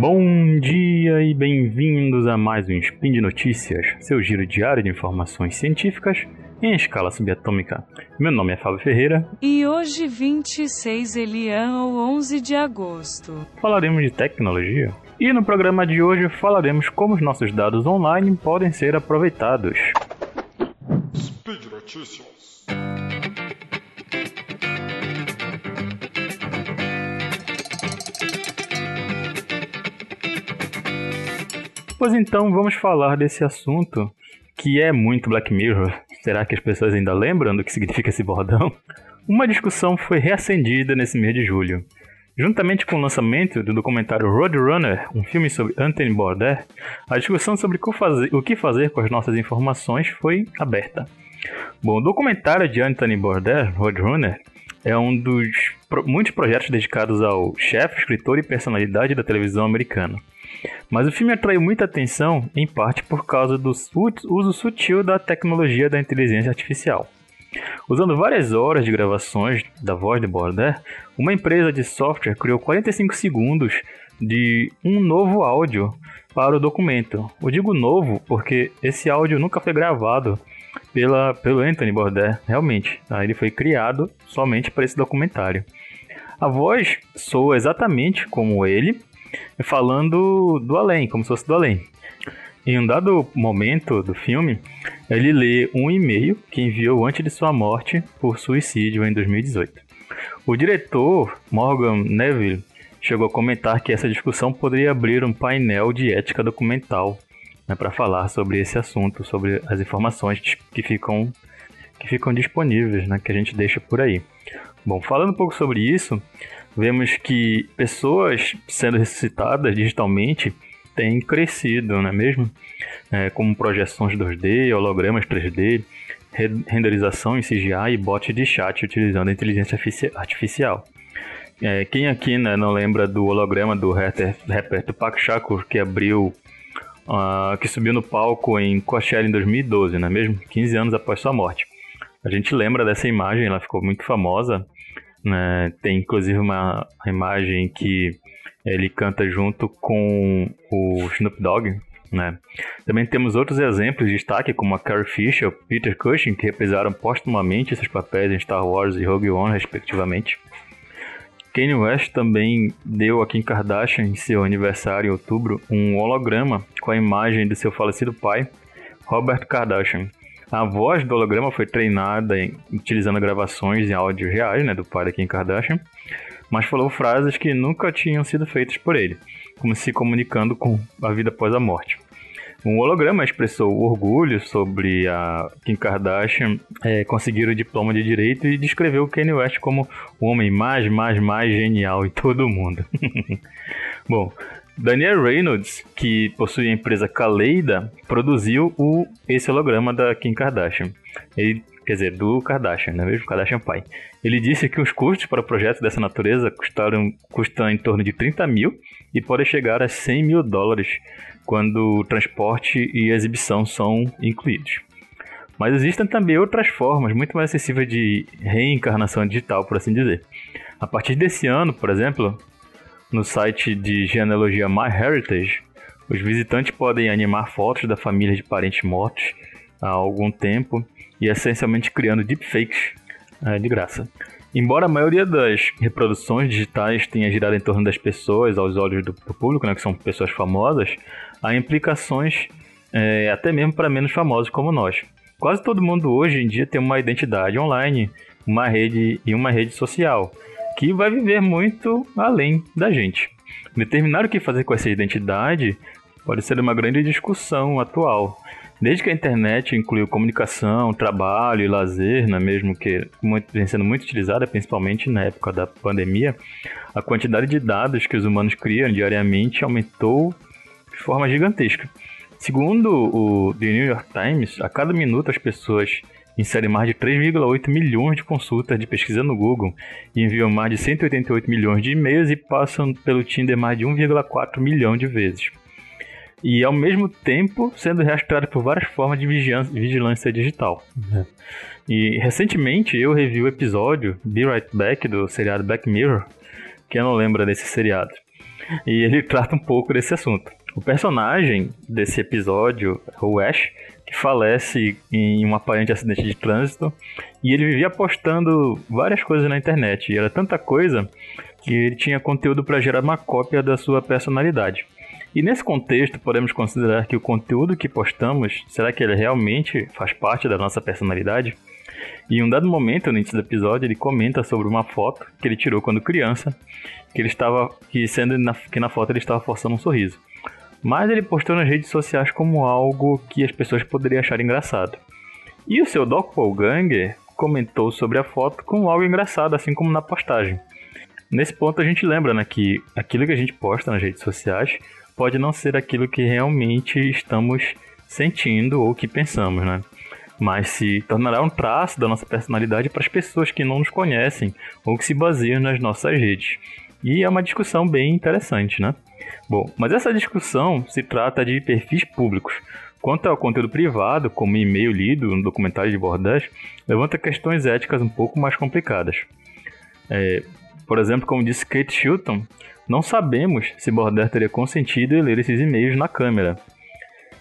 Bom dia e bem-vindos a mais um Spin de Notícias, seu giro diário de informações científicas em escala subatômica. Meu nome é Fábio Ferreira. E hoje, 26 Elian ou 11 de agosto, falaremos de tecnologia. E no programa de hoje falaremos como os nossos dados online podem ser aproveitados. Speed Notícias. Pois então, vamos falar desse assunto que é muito Black Mirror. Será que as pessoas ainda lembram do que significa esse bordão? Uma discussão foi reacendida nesse mês de julho. Juntamente com o lançamento do documentário Roadrunner, um filme sobre Anthony Bourdain, a discussão sobre o que fazer com as nossas informações foi aberta. Bom, o documentário de Anthony Bourdain, Roadrunner, é um dos muitos projetos dedicados ao chefe, escritor e personalidade da televisão americana. Mas o filme atraiu muita atenção, em parte por causa do uso sutil da tecnologia da inteligência artificial. Usando várias horas de gravações da voz de Border, uma empresa de software criou 45 segundos de um novo áudio para o documento. Eu digo novo porque esse áudio nunca foi gravado pela, pelo Anthony Bourdain, realmente. Tá? Ele foi criado somente para esse documentário. A voz soa exatamente como ele, falando do além, como se fosse do além. Em um dado momento do filme, ele lê um e-mail que enviou antes de sua morte por suicídio em 2018. O diretor, Morgan Neville, chegou a comentar que essa discussão poderia abrir um painel de ética documental né, para falar sobre esse assunto, sobre as informações que ficam, que ficam disponíveis, né, que a gente deixa por aí. Bom, falando um pouco sobre isso, vemos que pessoas sendo ressuscitadas digitalmente têm crescido, não é mesmo? É, como projeções 2D, hologramas 3D, renderização em CGI e bot de chat utilizando inteligência artificial. É, quem aqui né, não lembra do holograma do Tupac Shakur que abriu, uh, que subiu no palco em Coachella em 2012, não é mesmo? 15 anos após sua morte. A gente lembra dessa imagem, ela ficou muito famosa né? Tem inclusive uma imagem que ele canta junto com o Snoop Dogg. Né? Também temos outros exemplos de destaque, como a Carrie Fisher e Peter Cushing, que reprisaram postumamente esses papéis em Star Wars e Rogue One, respectivamente. Kanye West também deu a Kim Kardashian, em seu aniversário em outubro, um holograma com a imagem de seu falecido pai, Robert Kardashian. A voz do holograma foi treinada em, utilizando gravações em áudio reais, né, do pai da Kim Kardashian, mas falou frases que nunca tinham sido feitas por ele, como se comunicando com a vida após a morte. Um holograma expressou orgulho sobre a Kim Kardashian é, conseguir o diploma de direito e descreveu Kanye West como o homem mais, mais, mais genial em todo o mundo. Bom, Daniel Reynolds, que possui a empresa Kaleida, produziu o, esse holograma da Kim Kardashian. Ele, quer dizer, do Kardashian, não é mesmo? Kardashian pai. Ele disse que os custos para projetos dessa natureza custaram, custam em torno de 30 mil e podem chegar a 100 mil dólares quando o transporte e exibição são incluídos. Mas existem também outras formas muito mais acessíveis de reencarnação digital, por assim dizer. A partir desse ano, por exemplo, no site de genealogia MyHeritage, os visitantes podem animar fotos da família de parentes mortos há algum tempo e essencialmente criando deepfakes é, de graça. Embora a maioria das reproduções digitais tenha girado em torno das pessoas, aos olhos do, público, né, que são pessoas famosas, há implicações é, até mesmo para menos famosos como nós. Quase todo mundo hoje em dia tem uma identidade online, uma rede e uma rede social que vai viver muito além da gente. Determinar o que fazer com essa identidade pode ser uma grande discussão atual. Desde que a internet incluiu comunicação, trabalho e lazer, não é mesmo que vem sendo muito utilizada, principalmente na época da pandemia, a quantidade de dados que os humanos criam diariamente aumentou de forma gigantesca. Segundo o The New York Times, a cada minuto as pessoas insere mais de 3,8 milhões de consultas de pesquisa no Google, enviam mais de 188 milhões de e-mails e passam pelo Tinder mais de 1,4 milhão de vezes. E ao mesmo tempo sendo rastreado por várias formas de vigilância digital. Uhum. E recentemente eu revi o episódio Be Right Back do seriado Black Mirror, que eu não lembro desse seriado. E ele trata um pouco desse assunto. O personagem desse episódio o Ash, que falece em um aparente acidente de trânsito, e ele vivia postando várias coisas na internet. E era tanta coisa que ele tinha conteúdo para gerar uma cópia da sua personalidade. E nesse contexto, podemos considerar que o conteúdo que postamos, será que ele realmente faz parte da nossa personalidade? E em um dado momento, no início do episódio, ele comenta sobre uma foto que ele tirou quando criança, que ele estava, que sendo na, que na foto ele estava forçando um sorriso. Mas ele postou nas redes sociais como algo que as pessoas poderiam achar engraçado. E o seu doppelganger comentou sobre a foto como algo engraçado, assim como na postagem. Nesse ponto a gente lembra né, que aquilo que a gente posta nas redes sociais pode não ser aquilo que realmente estamos sentindo ou que pensamos, né? Mas se tornará um traço da nossa personalidade para as pessoas que não nos conhecem ou que se baseiam nas nossas redes. E é uma discussão bem interessante, né? Bom, mas essa discussão se trata de perfis públicos. Quanto ao conteúdo privado, como e-mail lido no documentário de Bordage, levanta questões éticas um pouco mais complicadas. É, por exemplo, como disse Kate Shilton, não sabemos se Bordage teria consentido em ler esses e-mails na câmera.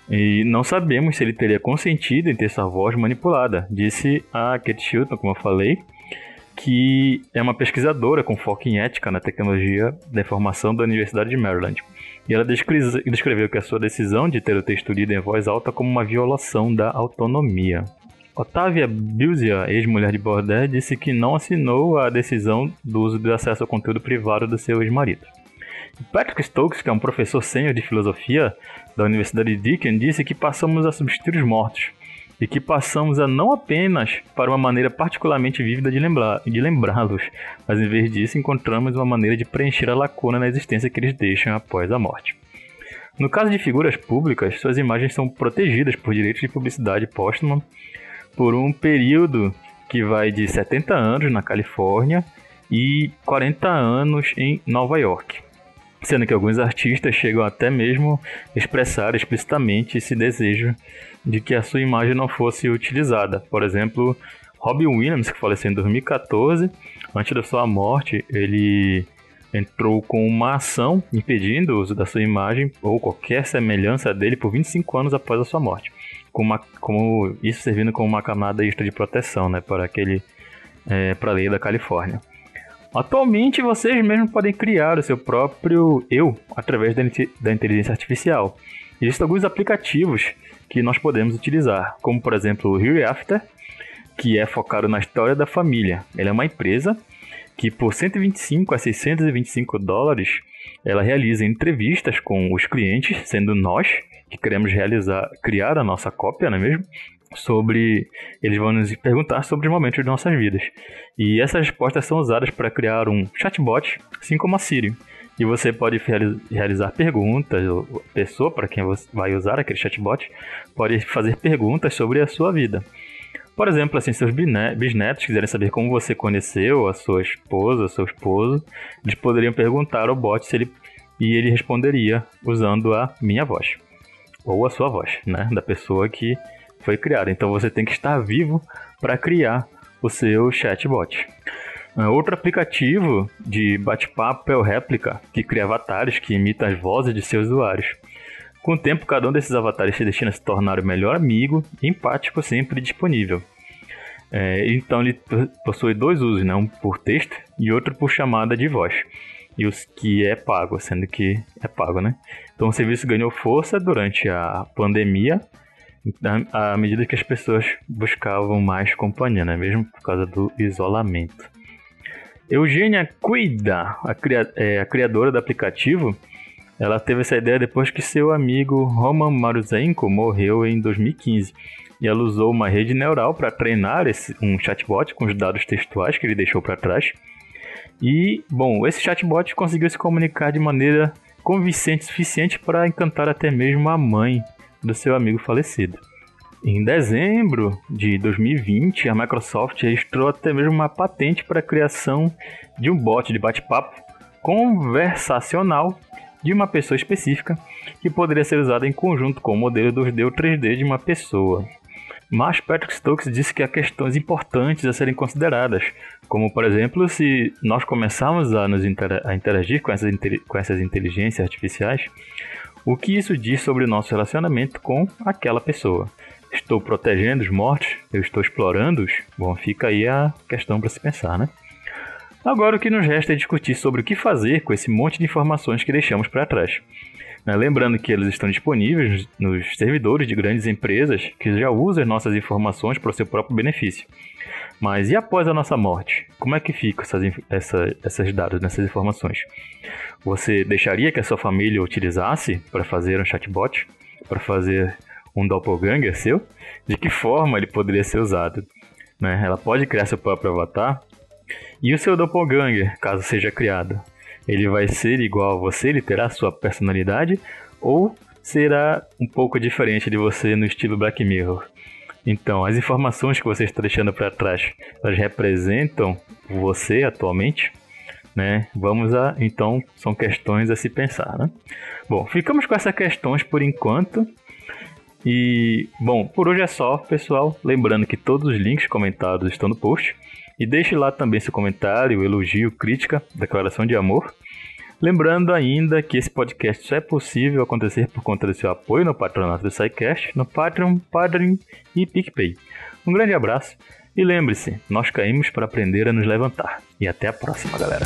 E não sabemos se ele teria consentido em ter sua voz manipulada, disse a Kate Shilton, como eu falei, que é uma pesquisadora com foco em ética na tecnologia da informação da Universidade de Maryland. E ela descreveu que a sua decisão de ter o texto lido em voz alta como uma violação da autonomia. Otávia Bilzia, ex-mulher de Bordet, disse que não assinou a decisão do uso de acesso ao conteúdo privado do seu ex-marido. Patrick Stokes, que é um professor sênior de filosofia da Universidade de Deakin, disse que passamos a substituir os mortos e que passamos a não apenas para uma maneira particularmente vívida de, lembrar, de lembrá-los, mas em vez disso encontramos uma maneira de preencher a lacuna na existência que eles deixam após a morte. No caso de figuras públicas, suas imagens são protegidas por direitos de publicidade póstuma por um período que vai de 70 anos na Califórnia e 40 anos em Nova York. Sendo que alguns artistas chegam até mesmo a expressar explicitamente esse desejo de que a sua imagem não fosse utilizada. Por exemplo, Robin Williams, que faleceu em 2014, antes da sua morte, ele entrou com uma ação impedindo o uso da sua imagem ou qualquer semelhança dele por 25 anos após a sua morte como, uma, como isso servindo como uma camada extra de proteção, né, para aquele é, para a lei da Califórnia. Atualmente vocês mesmos podem criar o seu próprio eu através da, da inteligência artificial. Existem alguns aplicativos que nós podemos utilizar, como por exemplo o Here After, que é focado na história da família. Ele é uma empresa que por 125 a 625 dólares ela realiza entrevistas com os clientes, sendo nós que queremos realizar, criar a nossa cópia, não é mesmo? Sobre. Eles vão nos perguntar sobre os momentos de nossas vidas. E essas respostas são usadas para criar um chatbot, assim como a Siri. E você pode realizar perguntas, a pessoa para quem você vai usar aquele chatbot pode fazer perguntas sobre a sua vida. Por exemplo, assim, seus bisnetos quiserem saber como você conheceu a sua esposa, seu esposo, eles poderiam perguntar ao bot se ele e ele responderia usando a minha voz ou a sua voz, né, da pessoa que foi criada. Então você tem que estar vivo para criar o seu chatbot. Ah, outro aplicativo de bate-papo é o Réplica, que cria avatares que imitam as vozes de seus usuários. Com o tempo, cada um desses avatares se destina a se tornar o melhor amigo empático sempre disponível. É, então ele possui dois usos, né? um por texto e outro por chamada de voz e os que é pago, sendo que é pago, né? Então o serviço ganhou força durante a pandemia, à medida que as pessoas buscavam mais companhia, né? Mesmo por causa do isolamento. Eugênia Cuida, a, cria é, a criadora do aplicativo, ela teve essa ideia depois que seu amigo Roman Maruzenko morreu em 2015. E ela usou uma rede neural para treinar esse, um chatbot com os dados textuais que ele deixou para trás e, bom, esse chatbot conseguiu se comunicar de maneira convincente o suficiente para encantar até mesmo a mãe do seu amigo falecido. Em dezembro de 2020, a Microsoft registrou até mesmo uma patente para a criação de um bot de bate-papo conversacional de uma pessoa específica que poderia ser usado em conjunto com o modelo 2D ou 3D de uma pessoa. Mas Patrick Stokes disse que há questões importantes a serem consideradas, como por exemplo, se nós começarmos a nos inter a interagir com essas, com essas inteligências artificiais, o que isso diz sobre o nosso relacionamento com aquela pessoa. Estou protegendo os mortos? Eu estou explorando-os? Bom, fica aí a questão para se pensar, né? Agora o que nos resta é discutir sobre o que fazer com esse monte de informações que deixamos para trás. Né, lembrando que eles estão disponíveis nos servidores de grandes empresas que já usam as nossas informações para o seu próprio benefício. Mas e após a nossa morte? Como é que ficam essas, essa, essas dados, nessas informações? Você deixaria que a sua família utilizasse para fazer um chatbot? Para fazer um doppelganger seu? De que forma ele poderia ser usado? Né? Ela pode criar seu próprio avatar e o seu doppelganger, caso seja criado, ele vai ser igual a você, ele terá sua personalidade ou será um pouco diferente de você no estilo Black Mirror? Então, as informações que você está deixando para trás, elas representam você atualmente? Né? Vamos a, então, são questões a se pensar, né? Bom, ficamos com essas questões por enquanto. E, bom, por hoje é só, pessoal. Lembrando que todos os links comentados estão no post. E deixe lá também seu comentário, elogio, crítica, declaração de amor. Lembrando ainda que esse podcast só é possível acontecer por conta do seu apoio no patronato do SciCast, no Patreon, Padrim e PicPay. Um grande abraço e lembre-se, nós caímos para aprender a nos levantar. E até a próxima, galera.